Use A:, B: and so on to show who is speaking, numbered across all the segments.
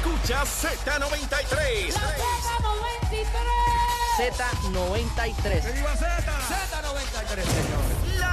A: Escuchas Z93.
B: Z93.
C: Z93, señores.
A: La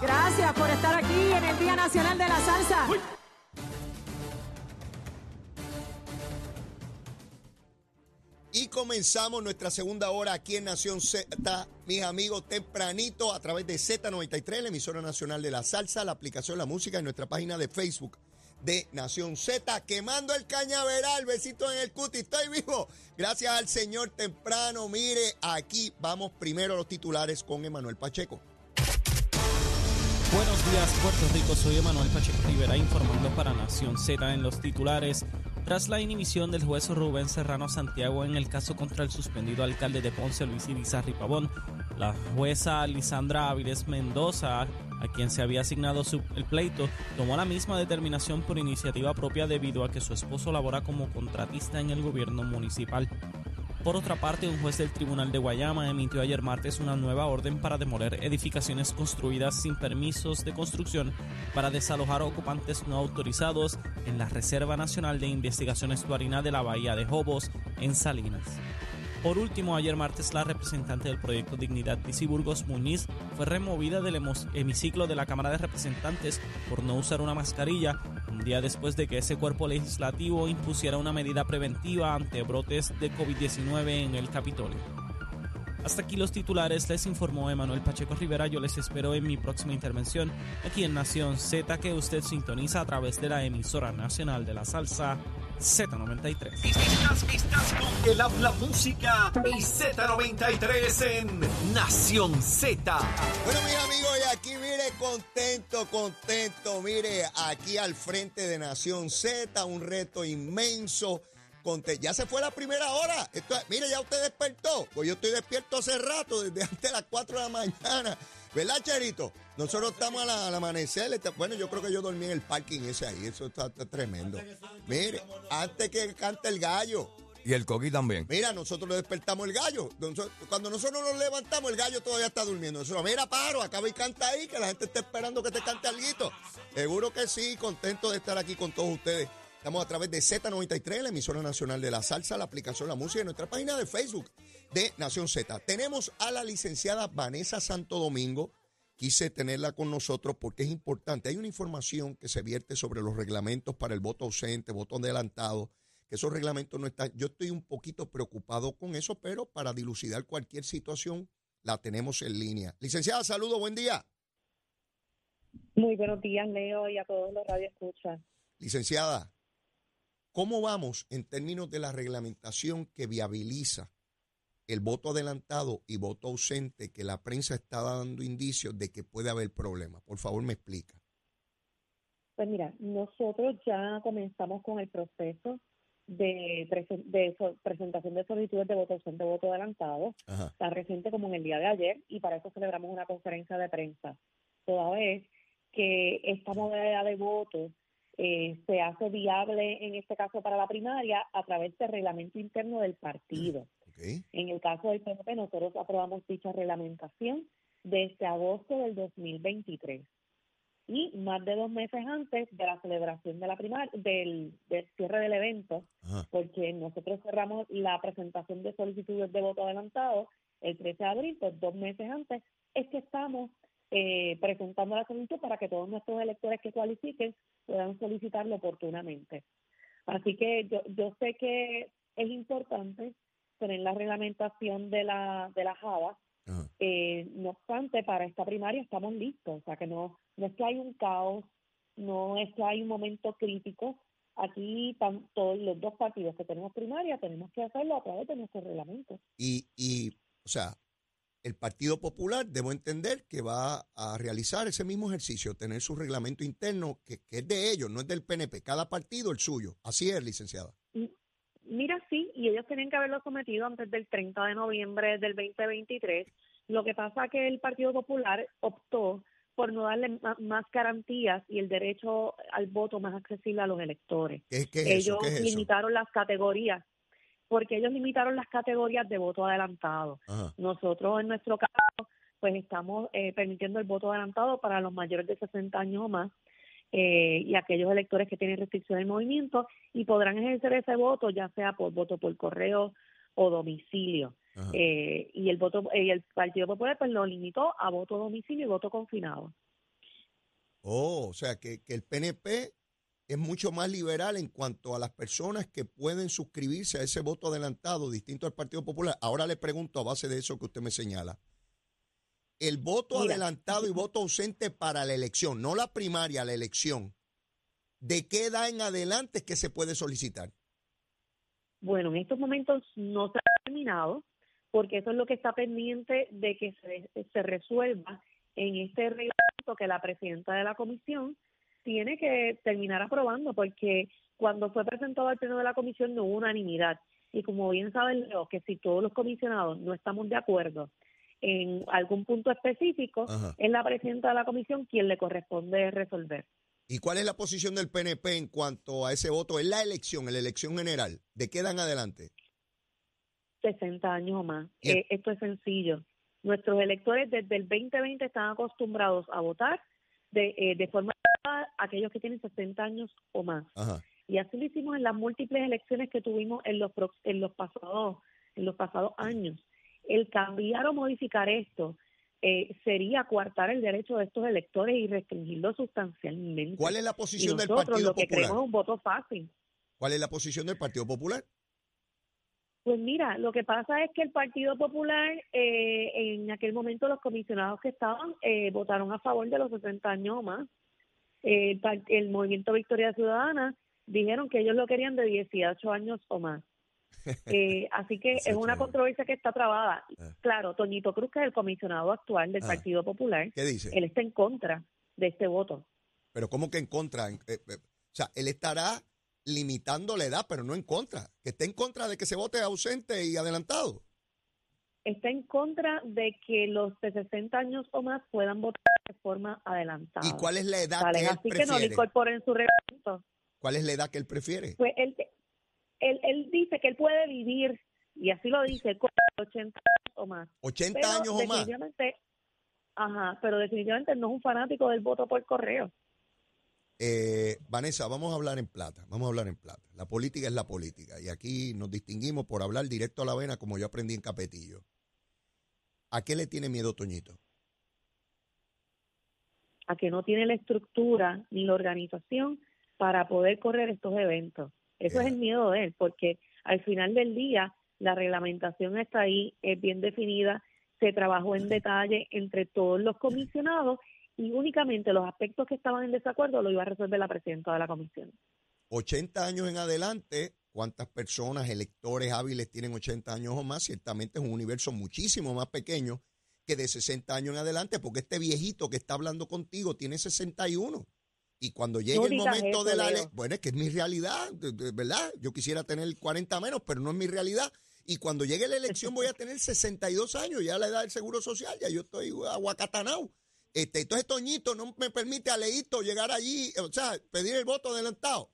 D: Gracias por estar aquí en el Día Nacional de la Salsa.
E: Y comenzamos nuestra segunda hora aquí en Nación Z, mis amigos, tempranito a través de Z93, la emisora nacional de la salsa, la aplicación La Música y nuestra página de Facebook de Nación Z, quemando el cañaveral, besito en el cuti, estoy vivo. Gracias al Señor temprano, mire, aquí vamos primero a los titulares con Emanuel Pacheco.
F: Buenos días, Puerto Rico. Soy Emanuel Pacheco Rivera informando para Nación Z en los titulares. Tras la inhibición del juez Rubén Serrano Santiago en el caso contra el suspendido alcalde de Ponce, Luis Irizarry Pavón, la jueza Lisandra Áviles Mendoza, a quien se había asignado su- el pleito, tomó la misma determinación por iniciativa propia debido a que su esposo labora como contratista en el gobierno municipal. Por otra parte, un juez del Tribunal de Guayama emitió ayer martes una nueva orden para demoler edificaciones construidas sin permisos de construcción para desalojar ocupantes no autorizados en la Reserva Nacional de Investigación Estuarina de la Bahía de Jobos, en Salinas. Por último, ayer martes la representante del proyecto Dignidad, Tizi Burgos Muñiz, fue removida del hemiciclo de la Cámara de Representantes por no usar una mascarilla, un día después de que ese cuerpo legislativo impusiera una medida preventiva ante brotes de COVID-19 en el Capitolio. Hasta aquí los titulares, les informó Emanuel Pacheco Rivera. Yo les espero en mi próxima intervención aquí en Nación Z, que usted sintoniza a través de la emisora nacional de la salsa Z93.
A: Estás, estás con el habla música y Z93 en Nación Z.
E: Bueno, mis amigos, y aquí mire, contento, contento, mire, aquí al frente de Nación Z, un reto inmenso. Ya se fue la primera hora. Esto, mire, ya usted despertó. Pues yo estoy despierto hace rato, desde antes de las 4 de la mañana. ¿Verdad, Cherito? Nosotros estamos a la- al amanecer. está- Bueno, yo creo que yo dormí en el parking ese ahí. Eso está, está tremendo. Mire, antes que cante el gallo.
C: Y el coqui también.
E: Mira, nosotros le despertamos el gallo. Cuando nosotros nos levantamos, el gallo todavía está durmiendo. Nosotros, mira, paro, acaba y canta ahí, que la gente está esperando que te cante algo. Seguro que sí, contento de estar aquí con todos ustedes. Estamos a través de Z93, la emisora nacional de la salsa, la aplicación La Música y nuestra página de Facebook de Nación Z. Tenemos a la licenciada Vanessa Santo Domingo. Quise tenerla con nosotros porque es importante. Hay una información que se vierte sobre los reglamentos para el voto ausente, voto adelantado, que esos reglamentos no están. Yo estoy un poquito preocupado con eso, pero para dilucidar cualquier situación la tenemos en línea. Licenciada, saludo, buen día.
G: Muy buenos días, Leo, y a todos los radioescuchas.
E: Licenciada, ¿cómo vamos en términos de la reglamentación que viabiliza el voto adelantado y voto ausente que la prensa está dando indicios de que puede haber problemas? Por favor, me explica.
G: Pues mira, nosotros ya comenzamos con el proceso de, de so- presentación de solicitudes de voto ausente, voto adelantado,
E: Ajá.
G: tan reciente como en el día de ayer, y para eso celebramos una conferencia de prensa. Toda vez que esta modalidad de voto eh, se hace viable, en este caso para la primaria, a través del reglamento interno del partido.
E: Ok.
G: En el caso del PNP, nosotros aprobamos dicha reglamentación desde agosto del 2023 y más de dos meses antes de la celebración de la primaria, del, del cierre del evento,
E: Ajá.
G: porque nosotros cerramos la presentación de solicitudes de voto adelantado el 13 de abril, pues dos meses antes, es que estamos eh, presentando la solicitud para que todos nuestros electores que cualifiquen puedan solicitarlo oportunamente. Así que yo, yo sé que es importante tener la reglamentación de la, de la JAVA, eh, no obstante, para esta primaria estamos listos, o sea que no, no es que hay un caos, no es que hay un momento crítico. Aquí tanto los dos partidos que tenemos primaria tenemos que hacerlo a través de nuestro reglamento.
E: Y, y, o sea, el Partido Popular, debo entender que va a realizar ese mismo ejercicio, tener su reglamento interno, que, que es de ellos, no es del PNP, cada partido el suyo. Así es, licenciada.
G: Mira, sí, y ellos tenían que haberlo sometido antes del 30 de noviembre del 2023. Lo que pasa es que el Partido Popular optó por no darle más garantías y el derecho al voto más accesible a los electores.
E: ¿Qué, qué es
G: ellos
E: eso? ¿Qué es eso?
G: limitaron las categorías, porque ellos limitaron las categorías de voto adelantado.
E: Ajá.
G: Nosotros, en nuestro caso, pues estamos eh, permitiendo el voto adelantado para los mayores de 60 años o más eh, y aquellos electores que tienen restricción de movimiento y podrán ejercer ese voto ya sea por voto por correo o domicilio. Eh, y el voto y el Partido Popular pues lo limitó a voto a domicilio y voto confinado.
E: Oh, o sea, que, que el PNP es mucho más liberal en cuanto a las personas que pueden suscribirse a ese voto adelantado distinto al Partido Popular. Ahora le pregunto a base de eso que usted me señala. El voto
G: Mira.
E: adelantado y voto ausente para la elección, no la primaria, la elección. ¿De qué edad en adelante es que se puede solicitar?
G: Bueno, en estos momentos no se ha terminado, porque eso es lo que está pendiente de que se, se resuelva en este reglamento que la presidenta de la comisión tiene que terminar aprobando, porque cuando fue presentado al pleno de la comisión no hubo unanimidad. Y como bien saben, Leo, que si todos los comisionados no estamos de acuerdo en algún punto específico,
E: Ajá.
G: es la presidenta de la comisión quien le corresponde resolver.
E: ¿Y cuál es la posición del PNP en cuanto a ese voto en la elección, en la elección general? ¿De qué edad en adelante?
G: 60 años o más. Eh, esto es sencillo. Nuestros electores desde el 2020 están acostumbrados a votar de, eh, de forma aquellos que tienen 60 años o más.
E: Ajá.
G: Y así lo hicimos en las múltiples elecciones que tuvimos en los en los pasados en los pasados años. El cambiar o modificar esto eh, sería coartar el derecho de estos electores y restringirlo sustancialmente.
E: ¿Cuál es la
G: y
E: posición del
G: nosotros
E: Partido
G: lo que
E: Popular?
G: queremos es un voto fácil.
E: ¿Cuál es la posición del Partido Popular?
G: Pues mira, lo que pasa es que el Partido Popular, eh, en aquel momento los comisionados que estaban eh, votaron a favor de los 60 años o más. Eh, el, el Movimiento Victoria Ciudadana dijeron que ellos lo querían de 18 años o más. Eh, así que es
E: 18
G: una controversia que está trabada.
E: Ah.
G: Claro, Toñito Cruz, que es el comisionado actual del
E: Ah.
G: Partido Popular,
E: ¿Qué dice?
G: él está en contra de este voto.
E: Pero ¿cómo que en contra? Eh, eh, o sea, él estará limitando la edad, pero no en contra. Que esté en contra de que se vote ausente y adelantado.
G: Está en contra de que los de 60 años o más puedan votar de forma adelantada.
E: ¿Y cuál es la edad que él
G: así que no
E: prefiere?
G: incorporen en su reglamento.
E: ¿Cuál es la edad que él prefiere?
G: Pues él, él, él dice que él puede vivir, y así lo dice, con 80 años o más.
E: 80
G: Pero
E: años o más.
G: ajá, pero definitivamente no es un fanático del voto por correo.
E: Eh, Vanessa, vamos a hablar en plata. Vamos a hablar en plata. La política es la política. Y aquí nos distinguimos por hablar directo a la vena, como yo aprendí en Capetillo. ¿A qué le tiene miedo Toñito?
G: A que no tiene la estructura ni la organización para poder correr estos eventos. Eso es el miedo de él, porque al final del día la reglamentación está ahí, es bien definida, se trabajó en detalle entre todos los comisionados y únicamente los aspectos que estaban en desacuerdo lo iba a resolver la presidenta de la comisión.
E: 80 años en adelante, ¿cuántas personas, electores hábiles tienen 80 años o más? Ciertamente es un universo muchísimo más pequeño que de 60 años en adelante, porque este viejito que está hablando contigo tiene 61. Y cuando llegue
G: No
E: el momento
G: eso,
E: de la ley, bueno, es que es mi realidad, ¿verdad? Yo quisiera tener 40 menos, pero no es mi realidad. Y cuando llegue la elección voy a tener 62 años, ya la edad del seguro social, ya yo estoy aguacatanao. Este, entonces Toñito no me permite a Leito llegar allí, o sea, pedir el voto adelantado.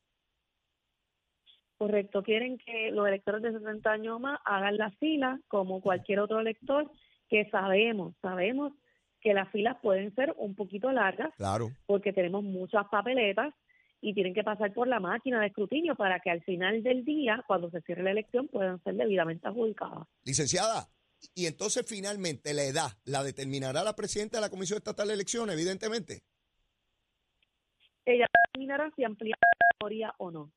G: Correcto, quieren que los electores de 60 años más hagan la fila como cualquier otro elector, que sabemos, sabemos que las filas pueden ser un poquito largas
E: Claro.
G: porque tenemos muchas papeletas y tienen que pasar por la máquina de escrutinio para que al final del día, cuando se cierre la elección, puedan ser debidamente adjudicadas.
E: Licenciada, y entonces finalmente la edad la determinará la presidenta de la Comisión Estatal de Elecciones, evidentemente.
G: Ella determinará si amplía la categoría o no.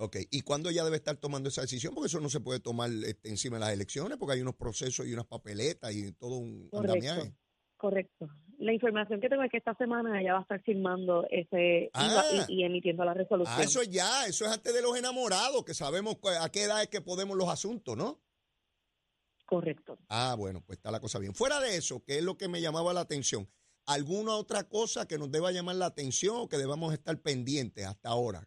E: Ok, ¿y cuándo ella debe estar tomando esa decisión? Porque eso no se puede tomar este, encima de las elecciones, porque hay unos procesos y unas papeletas y todo un
G: Correcto.
E: andamiaje.
G: Correcto. La información que tengo es que esta semana ella va a estar firmando ese
E: Ah.
G: y, y emitiendo la resolución.
E: Ah, eso es ya, eso es antes de los enamorados, que sabemos a qué edad es que podemos los asuntos, ¿no?
G: Correcto.
E: Ah, bueno, pues está la cosa bien. Fuera de eso, ¿qué es lo que me llamaba la atención? ¿Alguna otra cosa que nos deba llamar la atención o que debamos estar pendientes hasta ahora?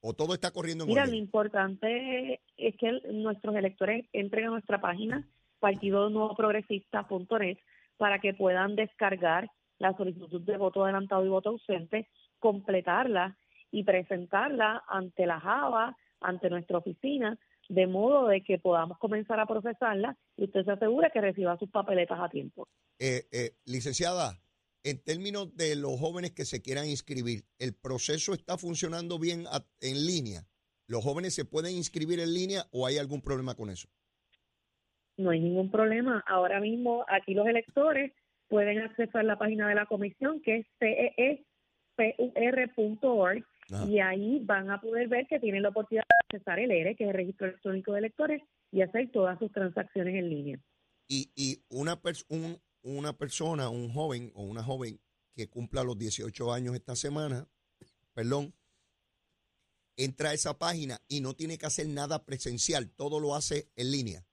E: ¿O todo está corriendo en
G: Mira, lo importante es que nuestros electores entren a nuestra página partidonuevoprogresista.net para que puedan descargar la solicitud de voto adelantado y voto ausente, completarla y presentarla ante la JAVA, ante nuestra oficina, de modo de que podamos comenzar a procesarla y usted se asegure que reciba sus papeletas a tiempo.
E: Eh, eh, licenciada, en términos de los jóvenes que se quieran inscribir, ¿el proceso está funcionando bien a- en línea? ¿Los jóvenes se pueden inscribir en línea o hay algún problema con eso?
G: No hay ningún problema. Ahora mismo aquí los electores pueden accesar la página de la comisión que es ceepur.org
E: Ajá.
G: y ahí van a poder ver que tienen la oportunidad de accesar el ERE, que es el registro electrónico de electores, y hacer todas sus transacciones en línea.
E: Y, y una, pers- un- una persona, un joven o una joven que cumpla los 18 años esta semana, perdón, entra a esa página y no tiene que hacer nada presencial, todo lo hace en línea.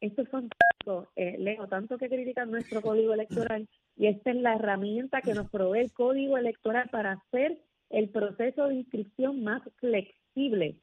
G: Esto es fantástico, eh, Leo, tanto que critican nuestro código electoral y esta es la herramienta que nos provee el código electoral para hacer el proceso de inscripción más flexible,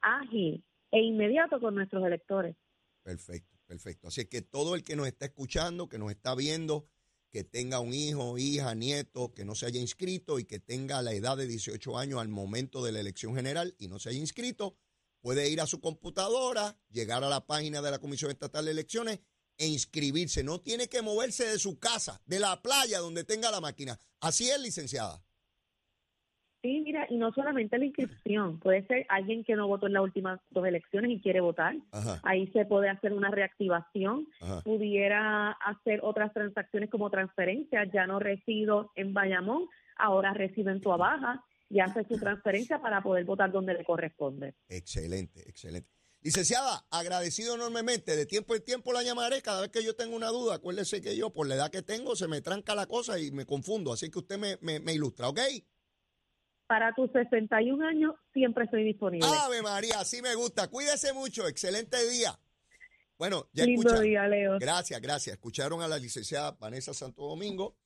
G: ágil e inmediato con nuestros electores.
E: Perfecto, perfecto. Así que todo el que nos está escuchando, que nos está viendo, que tenga un hijo, hija, nieto, que no se haya inscrito y que tenga la edad de 18 años al momento de la elección general y no se haya inscrito, puede ir a su computadora, llegar a la página de la Comisión Estatal de Elecciones e inscribirse. No tiene que moverse de su casa, de la playa donde tenga la máquina. Así es, licenciada.
G: Sí, mira, y no solamente la inscripción, puede ser alguien que no votó en las últimas dos elecciones y quiere votar.
E: Ajá,
G: Ahí se puede hacer una reactivación,
E: ajá.
G: pudiera hacer otras transacciones como transferencias, ya no resido en Bayamón, ahora resido en Tua Baja y hace su transferencia para poder votar donde le corresponde.
E: Excelente, excelente. Licenciada, agradecido enormemente. De tiempo en tiempo la llamaré cada vez que yo tenga una duda. Acuérdese que yo, por la edad que tengo, se me tranca la cosa y me confundo. Así que usted me, me, me ilustra, ¿ok?
G: Para tus 61 años siempre estoy disponible.
E: Ave María, así me gusta. Cuídese mucho. Excelente día. Bueno, ya
G: Lindo
E: escucharon.
G: día, Leo.
E: Gracias, gracias. Escucharon a la licenciada Vanessa Santo Domingo.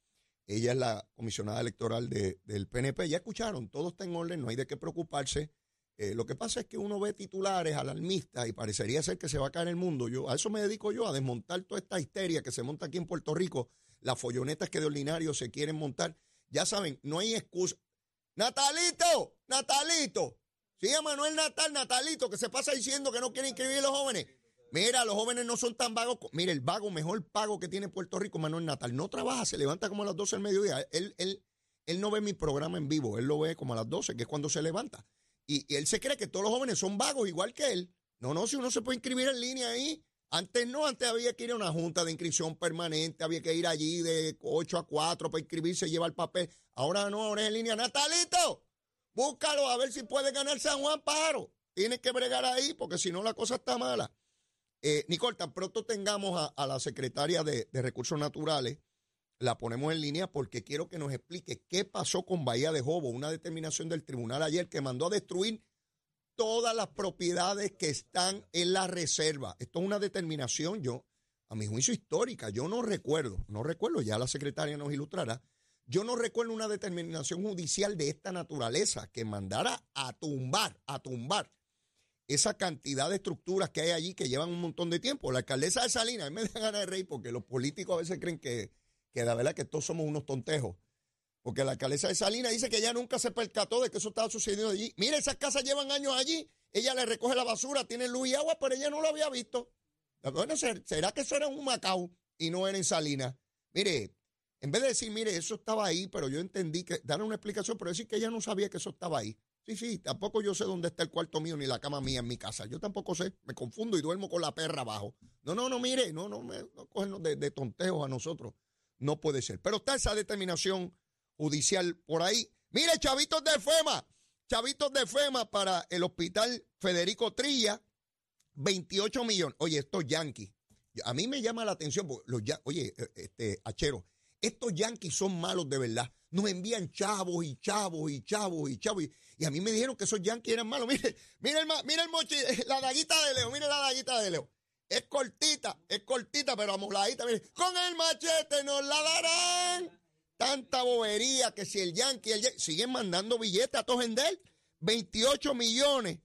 E: Ella es la comisionada electoral de- del PNP. Ya escucharon, todo está en orden, no hay de qué preocuparse. Eh, lo que pasa es que uno ve titulares alarmistas y parecería ser que se va a caer el mundo. Yo A eso me dedico yo, a desmontar toda esta histeria que se monta aquí en Puerto Rico, las follonetas que de ordinario se quieren montar. Ya saben, no hay excusa. Natalito, Natalito. Sí, Manuel Natal, Natalito, que se pasa diciendo que no quiere inscribir a los jóvenes. Mira, los jóvenes no son tan vagos. Mira, el vago mejor pago que tiene Puerto Rico, Manuel Natal, no trabaja, se levanta como a las 12 del mediodía. Él, él, él no ve mi programa en vivo, él lo ve como a las 12, que es cuando se levanta. Y, y él se cree que todos los jóvenes son vagos igual que él. No, no, si uno se puede inscribir en línea ahí. Antes no, antes había que ir a una junta de inscripción permanente, había que ir allí de 8 a 4 para inscribirse llevar papel. Ahora no, ahora es en línea. Natalito, búscalo a ver si puede ganar San Juan Paro. Tienes que bregar ahí porque si no la cosa está mala. Eh, Nicole, tan pronto tengamos a, a la secretaria de, de Recursos Naturales, la ponemos en línea porque quiero que nos explique qué pasó con Bahía de Jobo, una determinación del tribunal ayer que mandó a destruir todas las propiedades que están en la reserva. Esto es una determinación, yo, a mi juicio histórica, yo no recuerdo, no recuerdo, ya la secretaria nos ilustrará, yo no recuerdo una determinación judicial de esta naturaleza que mandara a tumbar, a tumbar esa cantidad de estructuras que hay allí que llevan un montón de tiempo. La alcaldesa de Salinas, a mí me da ganas de reír porque los políticos a veces creen que, que la verdad que todos somos unos tontejos. Porque la alcaldesa de Salinas dice que ella nunca se percató de que eso estaba sucediendo allí. Mire, esas casas llevan años allí. Ella le recoge la basura, tiene luz y agua, pero ella no lo había visto. Bueno, ¿ser- ¿será que eso era un Macao y no era en Salinas? Mire, en vez de decir, mire, eso estaba ahí, pero yo entendí que, dar una explicación, pero decir que ella no sabía que eso estaba ahí. Sí, sí, tampoco yo sé dónde está el cuarto mío ni la cama mía en mi casa. Yo tampoco sé, me confundo y duermo con la perra abajo. No, no, no, mire, no, no, me, no cogernos de, de a nosotros. No puede ser. Pero está esa determinación judicial por ahí. Mire, chavitos de FEMA, chavitos de FEMA para el hospital Federico Trilla, 28 millones. Oye, estos yanquis, a mí me llama la atención, oye, eh, este, Achero, estos yanquis son malos de verdad. Nos envían chavos y chavos y chavos y chavos. Y, a mí me dijeron que esos yanquis eran malos. Mire, mire el, mire el mochi, la daguita de Leo, mire la daguita de Leo. Es cortita, es cortita, pero amoladita. Mire, con el machete nos la darán. Tanta bobería que si el Yankee, el siguen mandando billetes a Tojendel. 28 millones.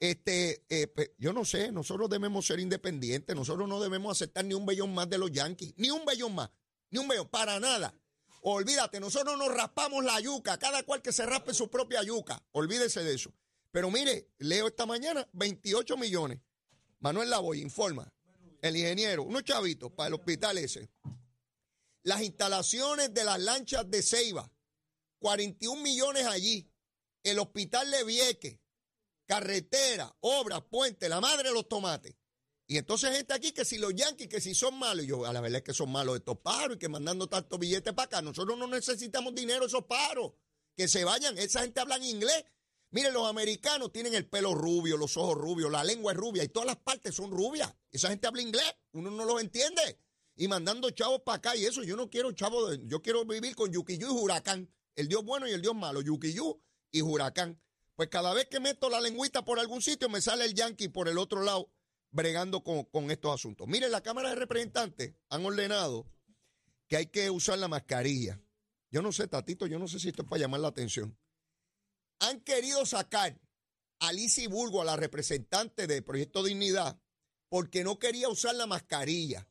E: Este, eh, yo no sé, nosotros debemos ser independientes, nosotros no debemos aceptar ni un bellón más de los Yankees, ni un bellón más, ni un bellón, para nada. Olvídate, nosotros nos raspamos la yuca, cada cual que se raspe su propia yuca, olvídese de eso. Pero mire, leo esta mañana 28 millones. Manuel Lavoy informa, el ingeniero, unos chavitos para el hospital ese. Las instalaciones de las lanchas de Ceiba, 41 millones allí. El hospital de carretera, obras, puente, la madre de los tomates. Y entonces gente aquí que si los yanquis, que si son malos, yo a la verdad es que son malos estos paros y que mandando tantos billetes para acá. Nosotros no necesitamos dinero esos paros. Que se vayan, esa gente habla en inglés. Miren, los americanos tienen el pelo rubio, los ojos rubios, la lengua es rubia y todas las partes son rubias. Esa gente habla inglés, uno no los entiende. Y mandando chavos para acá y eso, yo no quiero chavos, de- yo quiero vivir con Yukiyu y Huracán. El Dios bueno y el Dios malo, Yukiyu y Huracán. Pues cada vez que meto la lengüita por algún sitio, me sale el Yankee por el otro lado bregando con, con estos asuntos. Miren, la Cámara de Representantes han ordenado que hay que usar la mascarilla. Yo no sé, Tatito, yo no sé si esto es para llamar la atención. Han querido sacar a Lizy Burgo, a la representante de Proyecto Dignidad, porque no quería usar la mascarilla.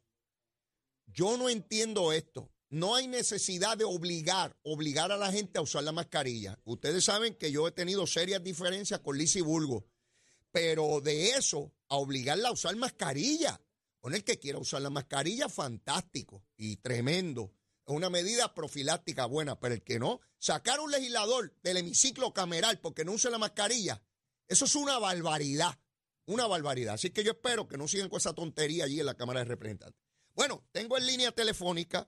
E: Yo no entiendo esto. No hay necesidad de obligar, obligar a la gente a usar la mascarilla. Ustedes saben que yo he tenido serias diferencias con Lizy Burgo, pero de eso a obligarla a usar mascarilla. Con el que quiera usar la mascarilla, fantástico y tremendo. Es una medida profiláctica buena, pero el que no, sacar un legislador del hemiciclo cameral porque no use la mascarilla, eso es una barbaridad, una barbaridad. Así que yo espero que no sigan con esa tontería allí en la Cámara de Representantes. Bueno, tengo en línea telefónica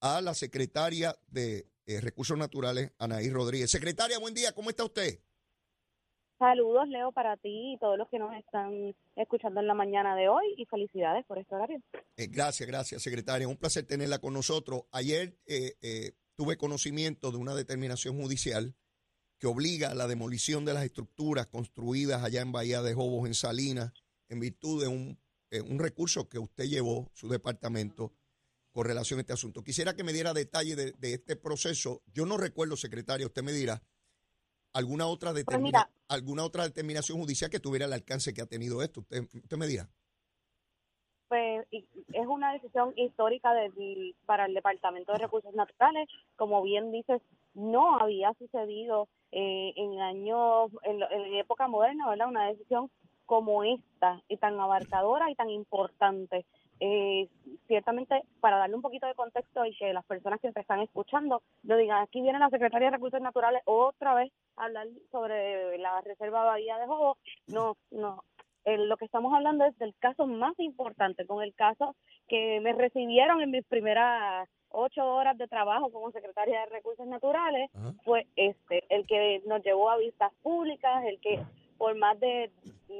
E: a la secretaria de eh, Recursos Naturales, Anaí Rodríguez. Secretaria, buen día, ¿cómo está usted?
H: Saludos, Leo, para ti y todos los que nos están escuchando en la mañana de hoy y felicidades por este horario.
E: Eh, gracias, gracias, secretaria. Un placer tenerla con nosotros. Ayer eh, eh, tuve conocimiento de una determinación judicial que obliga a la demolición de las estructuras construidas allá en Bahía de Jobos, en Salinas, en virtud de un, eh, un recurso que usted llevó, su departamento, con relación a este asunto. Quisiera que me diera detalle de, de este proceso. Yo no recuerdo, secretaria, usted me dirá, alguna otra, determina-
H: mira.
E: alguna otra determinación judicial que tuviera el alcance que ha tenido esto. Usted, usted me dirá.
H: Pues es una decisión histórica para el Departamento de Recursos Naturales. Como bien dices, no había sucedido eh, en años, en, en época moderna, ¿verdad? Una decisión como esta y tan abarcadora y tan importante. Eh, ciertamente, para darle un poquito de contexto y que las personas que te están escuchando lo digan, aquí viene la Secretaría de Recursos Naturales otra vez a hablar sobre la Reserva Bahía de Jobo. No, no, eh, lo que estamos hablando es del caso más importante, con el caso que me recibieron en mis primeras ocho horas de trabajo como secretaria de Recursos Naturales,
E: Ajá.
H: fue este, el que nos llevó a vistas públicas, el que por más de,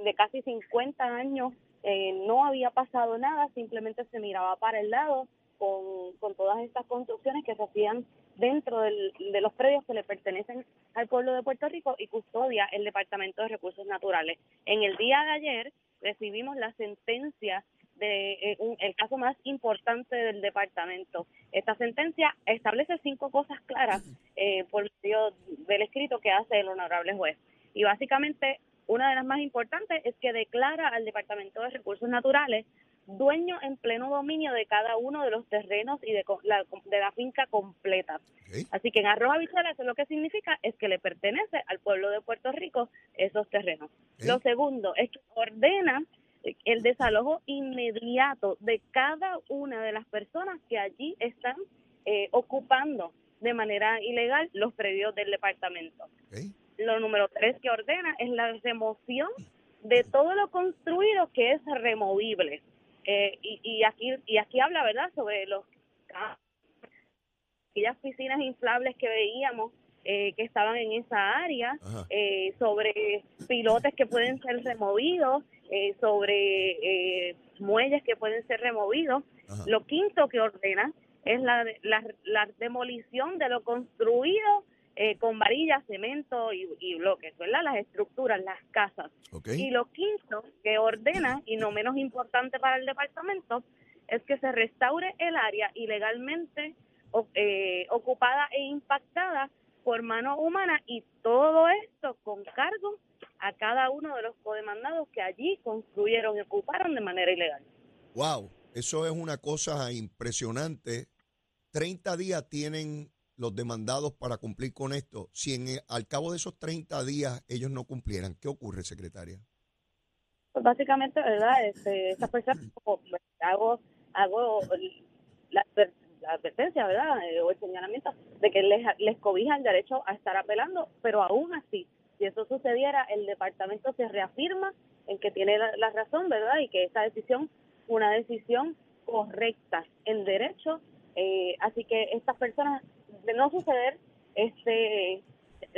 H: de casi 50 años eh, no había pasado nada, simplemente se miraba para el lado con, con todas estas construcciones que se hacían dentro del- de los predios que le pertenecen al pueblo de Puerto Rico y custodia el Departamento de Recursos Naturales. En el día de ayer recibimos la sentencia de eh, un- el caso más importante del departamento. Esta sentencia establece cinco cosas claras eh, por medio del escrito que hace el honorable juez. Y básicamente una de las más importantes es que declara al Departamento de Recursos Naturales dueño en pleno dominio de cada uno de los terrenos y de la, de la finca completa. Así que en arroz habichuela eso lo que significa es que le pertenece al pueblo de Puerto Rico esos terrenos. Lo segundo es que ordena el desalojo inmediato de cada una de las personas que allí están eh, ocupando de manera ilegal los predios del departamento.
E: Ok.
H: Lo número tres que ordena es la remoción de todo lo construido que es removible. Eh, y, y aquí y aquí habla, ¿verdad?, sobre los aquellas piscinas inflables que veíamos eh, que estaban en esa área, eh, sobre pilotes que pueden ser removidos, eh, sobre eh, muelles que pueden ser removidos.
E: Ajá.
H: Lo quinto que ordena es la, la, la demolición de lo construido eh, con varillas, cemento y, y bloques, ¿verdad? Las estructuras, las casas. Y lo quinto que ordena, y no menos importante para el departamento, es que se restaure el área ilegalmente eh, ocupada e impactada por mano humana y todo esto con cargo a cada uno de los codemandados que allí construyeron y ocuparon de manera ilegal.
E: Wow, eso es una cosa impresionante. 30 días tienen los demandados para cumplir con esto. Si en, el- al cabo de esos 30 días ellos no cumplieran, ¿qué ocurre, secretaria?
H: Pues básicamente, ¿verdad? Este, estas personas, como, pues, hago, hago la, adver- la advertencia, ¿verdad? Eh, o el señalamiento de que les, les cobija el derecho a estar apelando, pero aún así, si eso sucediera, el departamento se reafirma en que tiene la, la razón, ¿verdad? Y que esta decisión una decisión correcta en derecho. Eh, así que estas personas, no suceder este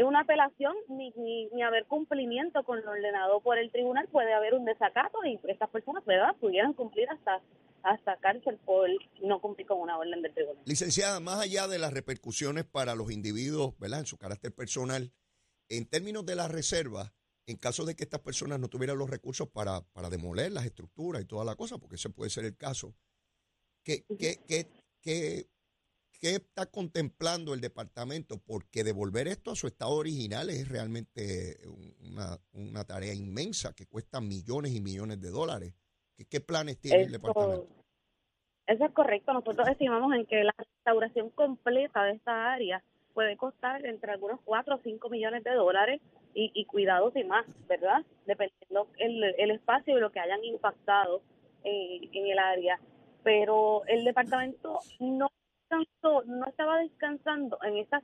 H: una apelación ni, ni, ni haber cumplimiento con lo ordenado por el tribunal, puede haber un desacato y estas personas ¿verdad? pudieran cumplir hasta hasta cárcel por no cumplir con una orden del tribunal.
E: Licenciada, más allá de las repercusiones para los individuos, ¿verdad? En su carácter personal, en términos de la reserva, en caso de que estas personas no tuvieran los recursos para, para demoler las estructuras y toda la cosa, porque ese puede ser el caso, ¿qué, qué, qué, qué, qué está contemplando el departamento? Porque devolver esto a su estado original es realmente una, una tarea inmensa que cuesta millones y millones de dólares. ¿Qué, qué planes tiene el departamento?
H: eso es correcto. Nosotros estimamos en que la restauración completa de esta área puede costar entre algunos 4 o 5 millones de dólares y, y cuidados y más, ¿verdad? Dependiendo el, el espacio y lo que hayan impactado en el área. Pero el departamento no descansó, no estaba descansando en estas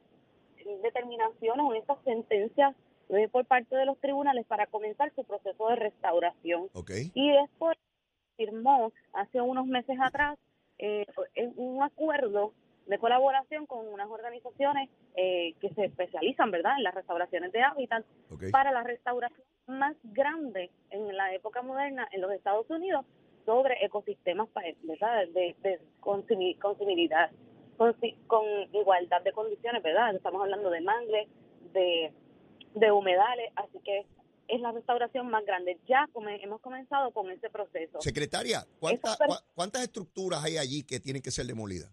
H: determinaciones o en estas sentencias por parte de los tribunales para comenzar su proceso de restauración.
E: ¿Ok?
H: Y después firmó hace unos meses atrás eh, un acuerdo de colaboración con unas organizaciones eh, que se especializan, ¿verdad?, en las restauraciones de hábitat para la restauración más grande en la época moderna en los Estados Unidos sobre ecosistemas ¿verdad? de, de con igualdad de condiciones, ¿verdad? Estamos hablando de mangles, de, de humedales, así que es la restauración más grande. Ya come- hemos comenzado con ese proceso.
E: Secretaria, ¿cuánta- ¿cuántas estructuras hay allí que tienen que ser demolidas?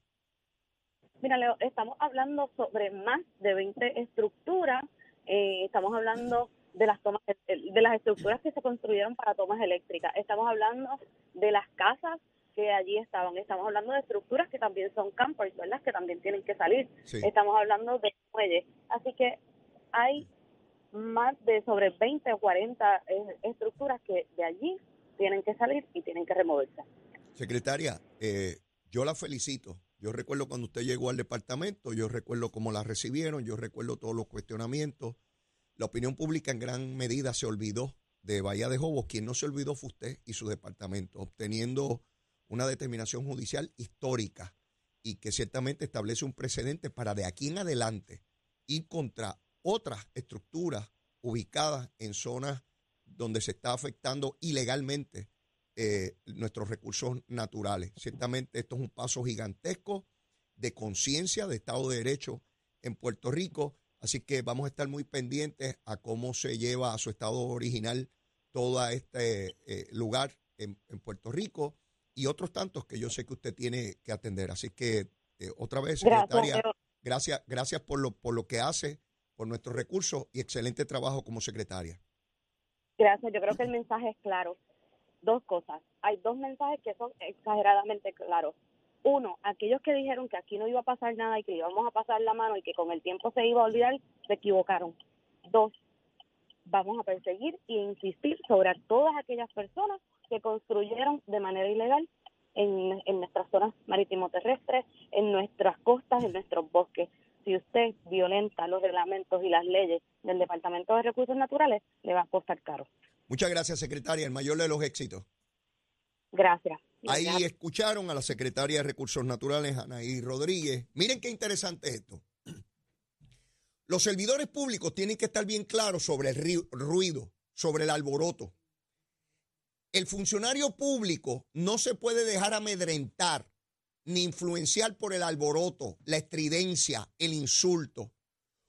H: Mira, Leo, estamos hablando sobre más de 20 estructuras. eh, estamos hablando de las tomas, de las estructuras que se construyeron para tomas eléctricas. Estamos hablando de las casas que allí estaban. Estamos hablando de estructuras que también son campers, ¿verdad? Que también tienen que salir.
E: Sí.
H: Estamos hablando de muelles. Así que hay más de sobre 20 o 40 eh, estructuras que de allí tienen que salir y tienen que removerse.
E: Secretaria, eh, yo la felicito. Yo recuerdo cuando usted llegó al departamento, yo recuerdo cómo la recibieron, yo recuerdo todos los cuestionamientos. La opinión pública en gran medida se olvidó de Bahía de Jobos. Quien no se olvidó fue usted y su departamento, obteniendo una determinación judicial histórica y que ciertamente establece un precedente para de aquí en adelante ir contra otras estructuras ubicadas en zonas donde se está afectando ilegalmente eh, nuestros recursos naturales. Ciertamente esto es un paso gigantesco de conciencia de Estado de Derecho en Puerto Rico, así que vamos a estar muy pendientes a cómo se lleva a su estado original todo este eh, lugar en, en Puerto Rico y otros tantos que yo sé que usted tiene que atender. Así que eh, otra vez, secretaria, gracias, gracias por lo, por lo que hace, por nuestros recursos y excelente trabajo como secretaria.
H: Gracias, yo creo que el mensaje es claro. Dos cosas. Hay dos mensajes que son exageradamente claros. Uno, aquellos que dijeron que aquí no iba a pasar nada y que íbamos a pasar la mano y que con el tiempo se iba a olvidar, se equivocaron. Dos, vamos a perseguir e insistir sobre todas aquellas personas que construyeron de manera ilegal en, en nuestras zonas marítimo-terrestres, en nuestras costas, en nuestros bosques. Si usted violenta los reglamentos y las leyes del Departamento de Recursos Naturales, le va a costar caro.
E: Muchas gracias, secretaria. El mayor de los éxitos.
H: Gracias.
E: Ahí
H: Gracias.
E: escucharon a la secretaria de Recursos Naturales, Anaí Rodríguez. Miren qué interesante es esto. Los servidores públicos tienen que estar bien claros sobre el ruido, sobre el alboroto. El funcionario público no se puede dejar amedrentar ni influenciar por el alboroto, la estridencia, el insulto.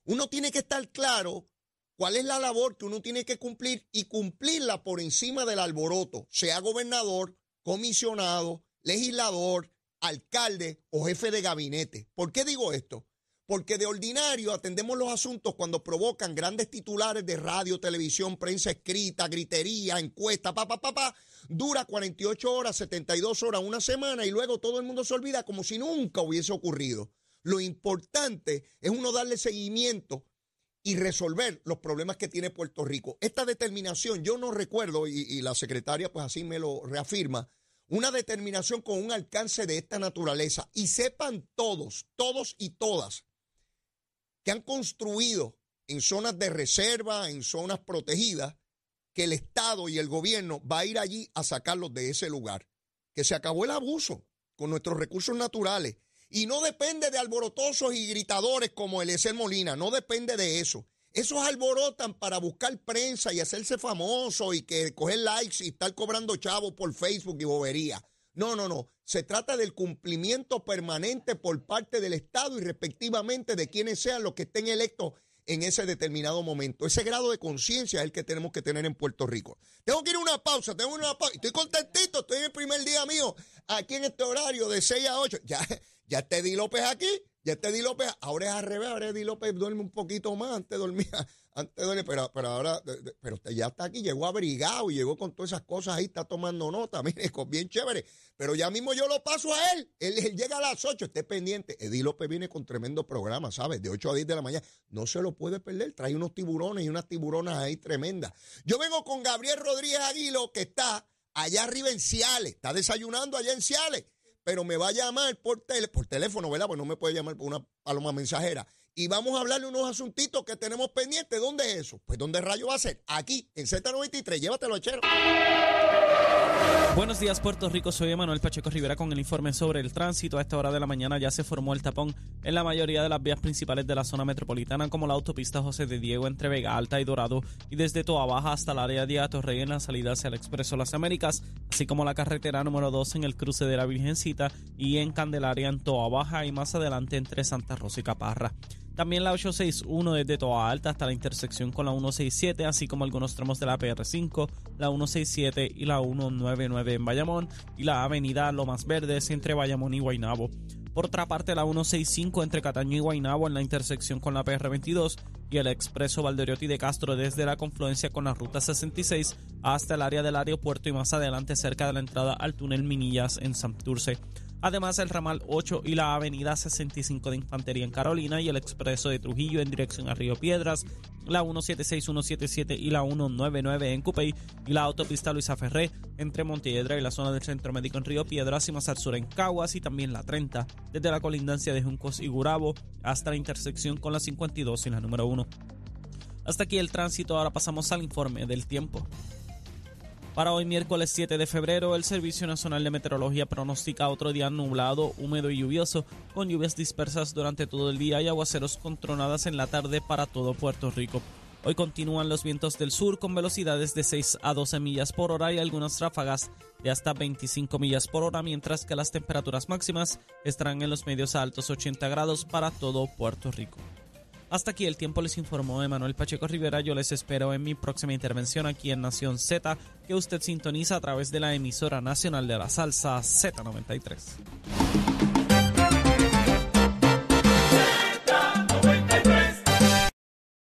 E: Uno tiene que estar claro cuál es la labor que uno tiene que cumplir y cumplirla por encima del alboroto, sea gobernador, comisionado, legislador, alcalde o jefe de gabinete. ¿Por qué digo esto? Porque de ordinario atendemos los asuntos cuando provocan grandes titulares de radio, televisión, prensa escrita, gritería, encuesta, pa, pa, pa, pa. Dura 48 horas, 72 horas, una semana y luego todo el mundo se olvida como si nunca hubiese ocurrido. Lo importante es uno darle seguimiento y resolver los problemas que tiene Puerto Rico. Esta determinación, yo no recuerdo, y, y la secretaria pues así me lo reafirma, una determinación con un alcance de esta naturaleza. Y sepan todos, todos y todas, que han construido en zonas de reserva, en zonas protegidas, que el Estado y el gobierno va a ir allí a sacarlos de ese lugar. Que se acabó el abuso con nuestros recursos naturales. Y no depende de alborotosos y gritadores como el Eliezer Molina, no depende de eso. Esos alborotan para buscar prensa y hacerse famoso y que coger likes y estar cobrando chavos por Facebook y bobería. No, no, no. Se trata del cumplimiento permanente por parte del Estado y respectivamente de quienes sean los que estén electos en ese determinado momento. Ese grado de conciencia es el que tenemos que tener en Puerto Rico. Tengo que ir a una pausa, tengo una pausa. Estoy contentito, estoy en el primer día mío aquí en este horario de 6 a 8. Ya, ya está Eddie López aquí, ya está Eddie López, ahora es al revés, ahora Eddie López duerme un poquito más, antes dormía, antes dormía, pero, pero ahora, de- de- pero usted ya está aquí, llegó abrigado y llegó con todas esas cosas ahí, está tomando nota, mire, con bien chévere, pero ya mismo yo lo paso a él, él, él llega a las 8, esté pendiente, Eddie López viene con tremendo programa, ¿sabes? De 8 a 10 de la mañana, no se lo puede perder, trae unos tiburones y unas tiburonas ahí tremendas. Yo vengo con Gabriel Rodríguez Aguilo, que está allá arriba en Ciales, está desayunando allá en Ciales pero me va a llamar por, tele, por teléfono, ¿verdad? Pues no me puede llamar por una paloma mensajera. Y vamos a hablarle unos asuntitos que tenemos pendientes. ¿Dónde es eso? Pues ¿dónde rayo va a ser? Aquí, en Z93. Llévatelo, chero.
F: Buenos días Puerto Rico, soy Emanuel Pacheco Rivera con el informe sobre el tránsito. A esta hora de la mañana ya se formó el tapón en la mayoría de las vías principales de la zona metropolitana como la autopista José de Diego entre Vega Alta y Dorado y desde Toa Baja hasta el área de Atorrey en la salida hacia el Expreso Las Américas, así como la carretera número 2 en el cruce de la Virgencita y en Candelaria en Toa Baja y más adelante entre Santa Rosa y Caparra. También la 861 desde Toa Alta hasta la intersección con la 167, así como algunos tramos de la PR5, la 167 y la 199 en Bayamón y la avenida Lomas Verdes entre Bayamón y Guaynabo. Por otra parte, la 165 entre Cataño y Guaynabo en la intersección con la PR22 y el expreso Valderiotti de Castro desde la confluencia con la ruta 66 hasta el área del aeropuerto y más adelante cerca de la entrada al túnel Minillas en Santurce. Además, el ramal 8 y la avenida 65 de Infantería en Carolina y el expreso de Trujillo en dirección a Río Piedras, la 176, 177 y la 199 en Cupey y la autopista Luisa Ferré entre Montiedra y la zona del Centro Médico en Río Piedras y más al sur en Caguas y también la 30 desde la colindancia de Juncos y Gurabo hasta la intersección con la 52 y la número 1. Hasta aquí el tránsito, ahora pasamos al informe del tiempo. Para hoy miércoles 7 de febrero, el Servicio Nacional de Meteorología pronostica otro día nublado, húmedo y lluvioso, con lluvias dispersas durante todo el día y aguaceros con tronadas en la tarde para todo Puerto Rico. Hoy continúan los vientos del sur con velocidades de 6 a 12 millas por hora y algunas ráfagas de hasta 25 millas por hora, mientras que las temperaturas máximas estarán en los medios a altos 80 grados para todo Puerto Rico. Hasta aquí el tiempo les informó Emanuel Pacheco Rivera. Yo les espero en mi próxima intervención aquí en Nación Z, que usted sintoniza a través de la emisora nacional de la salsa Z93.